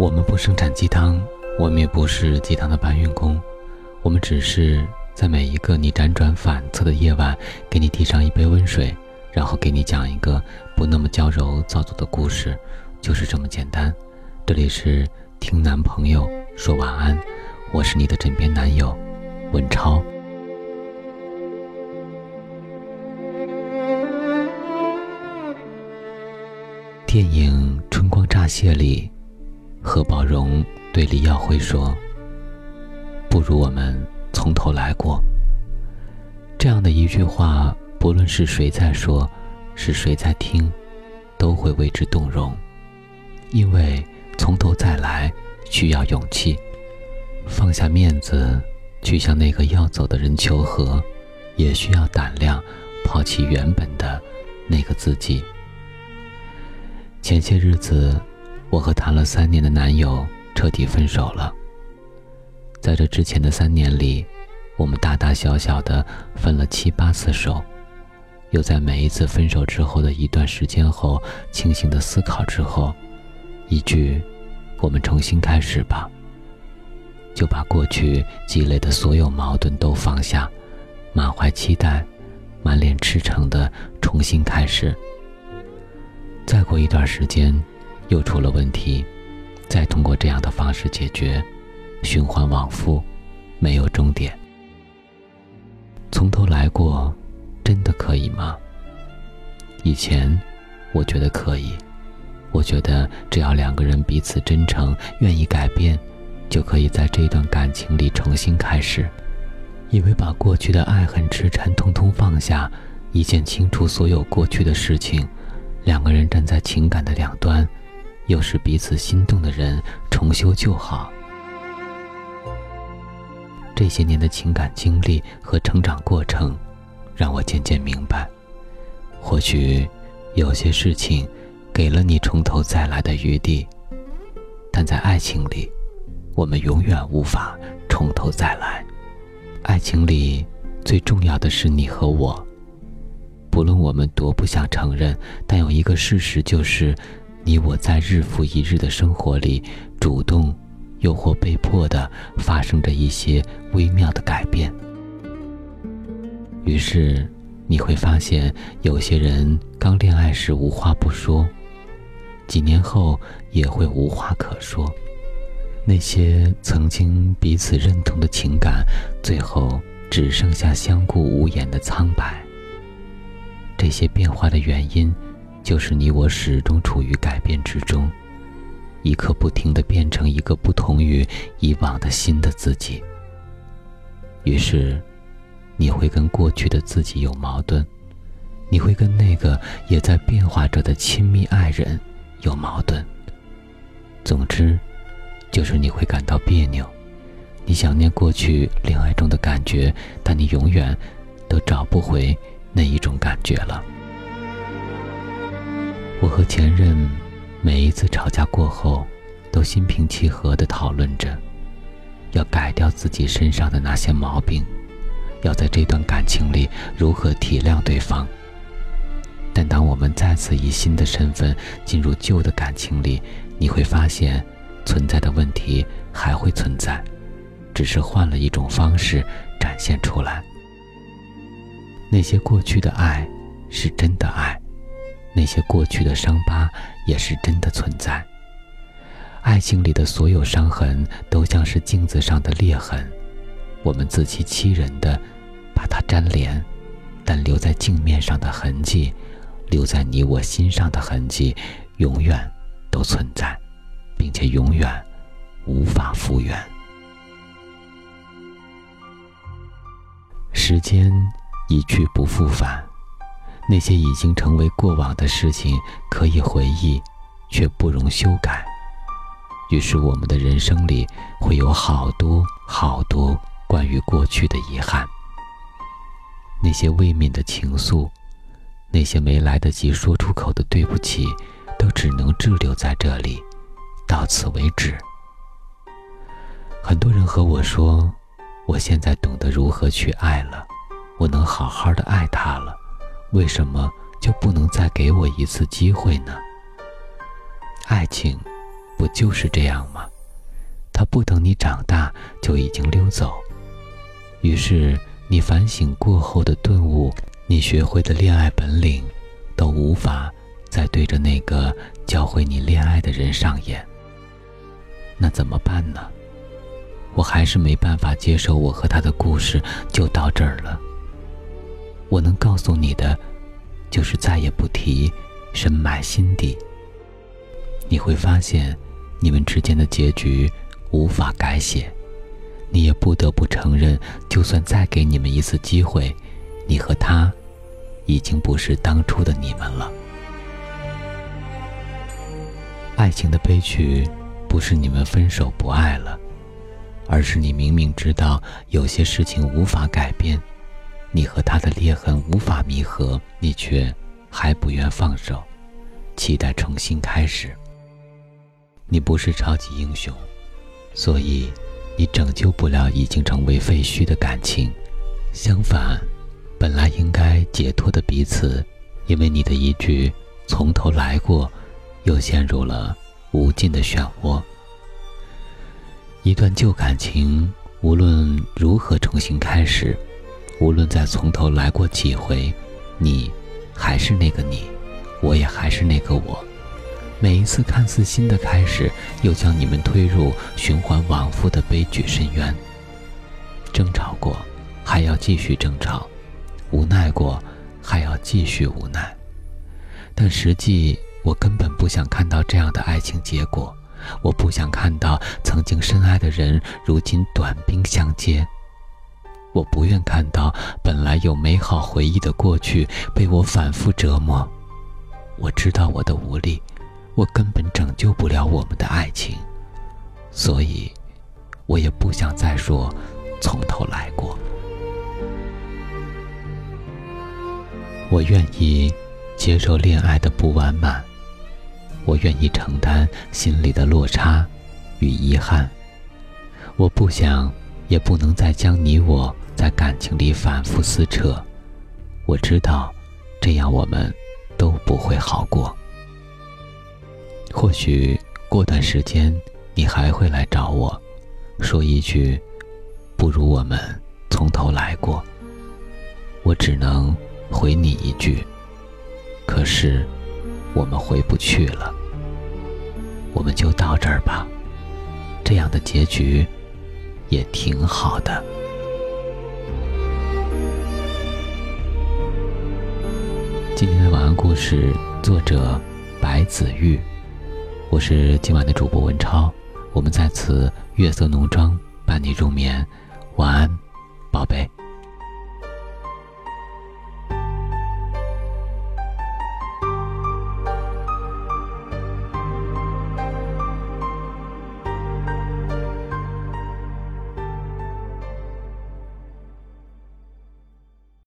我们不生产鸡汤，我们也不是鸡汤的搬运工，我们只是在每一个你辗转反侧的夜晚，给你递上一杯温水，然后给你讲一个不那么娇柔造作的故事，就是这么简单。这里是听男朋友说晚安，我是你的枕边男友文超。电影《春光乍泄》里。何宝荣对李耀辉说：“不如我们从头来过。”这样的一句话，不论是谁在说，是谁在听，都会为之动容。因为从头再来需要勇气，放下面子去向那个要走的人求和，也需要胆量抛弃原本的那个自己。前些日子。我和谈了三年的男友彻底分手了。在这之前的三年里，我们大大小小的分了七八次手，又在每一次分手之后的一段时间后，清醒的思考之后，一句“我们重新开始吧”，就把过去积累的所有矛盾都放下，满怀期待，满脸赤诚的重新开始。再过一段时间。又出了问题，再通过这样的方式解决，循环往复，没有终点。从头来过，真的可以吗？以前，我觉得可以。我觉得只要两个人彼此真诚，愿意改变，就可以在这段感情里重新开始。以为把过去的爱恨痴缠通通放下，一键清除所有过去的事情，两个人站在情感的两端。又是彼此心动的人重修旧好。这些年的情感经历和成长过程，让我渐渐明白，或许有些事情给了你从头再来的余地，但在爱情里，我们永远无法从头再来。爱情里最重要的是你和我，不论我们多不想承认，但有一个事实就是。你我在日复一日的生活里，主动，又或被迫的发生着一些微妙的改变。于是，你会发现，有些人刚恋爱时无话不说，几年后也会无话可说。那些曾经彼此认同的情感，最后只剩下相顾无言的苍白。这些变化的原因。就是你我始终处于改变之中，一刻不停的变成一个不同于以往的新的自己。于是，你会跟过去的自己有矛盾，你会跟那个也在变化着的亲密爱人有矛盾。总之，就是你会感到别扭，你想念过去恋爱中的感觉，但你永远都找不回那一种感觉了。我和前任每一次吵架过后，都心平气和地讨论着，要改掉自己身上的那些毛病，要在这段感情里如何体谅对方。但当我们再次以新的身份进入旧的感情里，你会发现，存在的问题还会存在，只是换了一种方式展现出来。那些过去的爱，是真的爱。那些过去的伤疤也是真的存在。爱情里的所有伤痕都像是镜子上的裂痕，我们自欺欺人的把它粘连，但留在镜面上的痕迹，留在你我心上的痕迹，永远都存在，并且永远无法复原。时间一去不复返。那些已经成为过往的事情可以回忆，却不容修改。于是，我们的人生里会有好多好多关于过去的遗憾。那些未泯的情愫，那些没来得及说出口的对不起，都只能滞留在这里，到此为止。很多人和我说：“我现在懂得如何去爱了，我能好好的爱他了。”为什么就不能再给我一次机会呢？爱情不就是这样吗？他不等你长大就已经溜走。于是你反省过后的顿悟，你学会的恋爱本领，都无法再对着那个教会你恋爱的人上演。那怎么办呢？我还是没办法接受我和他的故事就到这儿了。我能告诉你的，就是再也不提，深埋心底。你会发现，你们之间的结局无法改写。你也不得不承认，就算再给你们一次机会，你和他，已经不是当初的你们了。爱情的悲剧，不是你们分手不爱了，而是你明明知道有些事情无法改变，你和他的裂痕无法弥合，你却还不愿放手，期待重新开始。你不是超级英雄，所以。你拯救不了已经成为废墟的感情，相反，本来应该解脱的彼此，因为你的一句“从头来过”，又陷入了无尽的漩涡。一段旧感情，无论如何重新开始，无论再从头来过几回，你还是那个你，我也还是那个我。每一次看似新的开始，又将你们推入循环往复的悲剧深渊。争吵过，还要继续争吵；无奈过，还要继续无奈。但实际，我根本不想看到这样的爱情结果。我不想看到曾经深爱的人如今短兵相接。我不愿看到本来有美好回忆的过去被我反复折磨。我知道我的无力。我根本拯救不了我们的爱情，所以，我也不想再说从头来过。我愿意接受恋爱的不完满，我愿意承担心里的落差与遗憾。我不想，也不能再将你我在感情里反复撕扯。我知道，这样我们都不会好过。或许过段时间你还会来找我，说一句：“不如我们从头来过。”我只能回你一句：“可是我们回不去了。”我们就到这儿吧，这样的结局也挺好的。今天的晚安故事，作者白子玉。我是今晚的主播文超，我们在此月色浓妆伴你入眠，晚安，宝贝。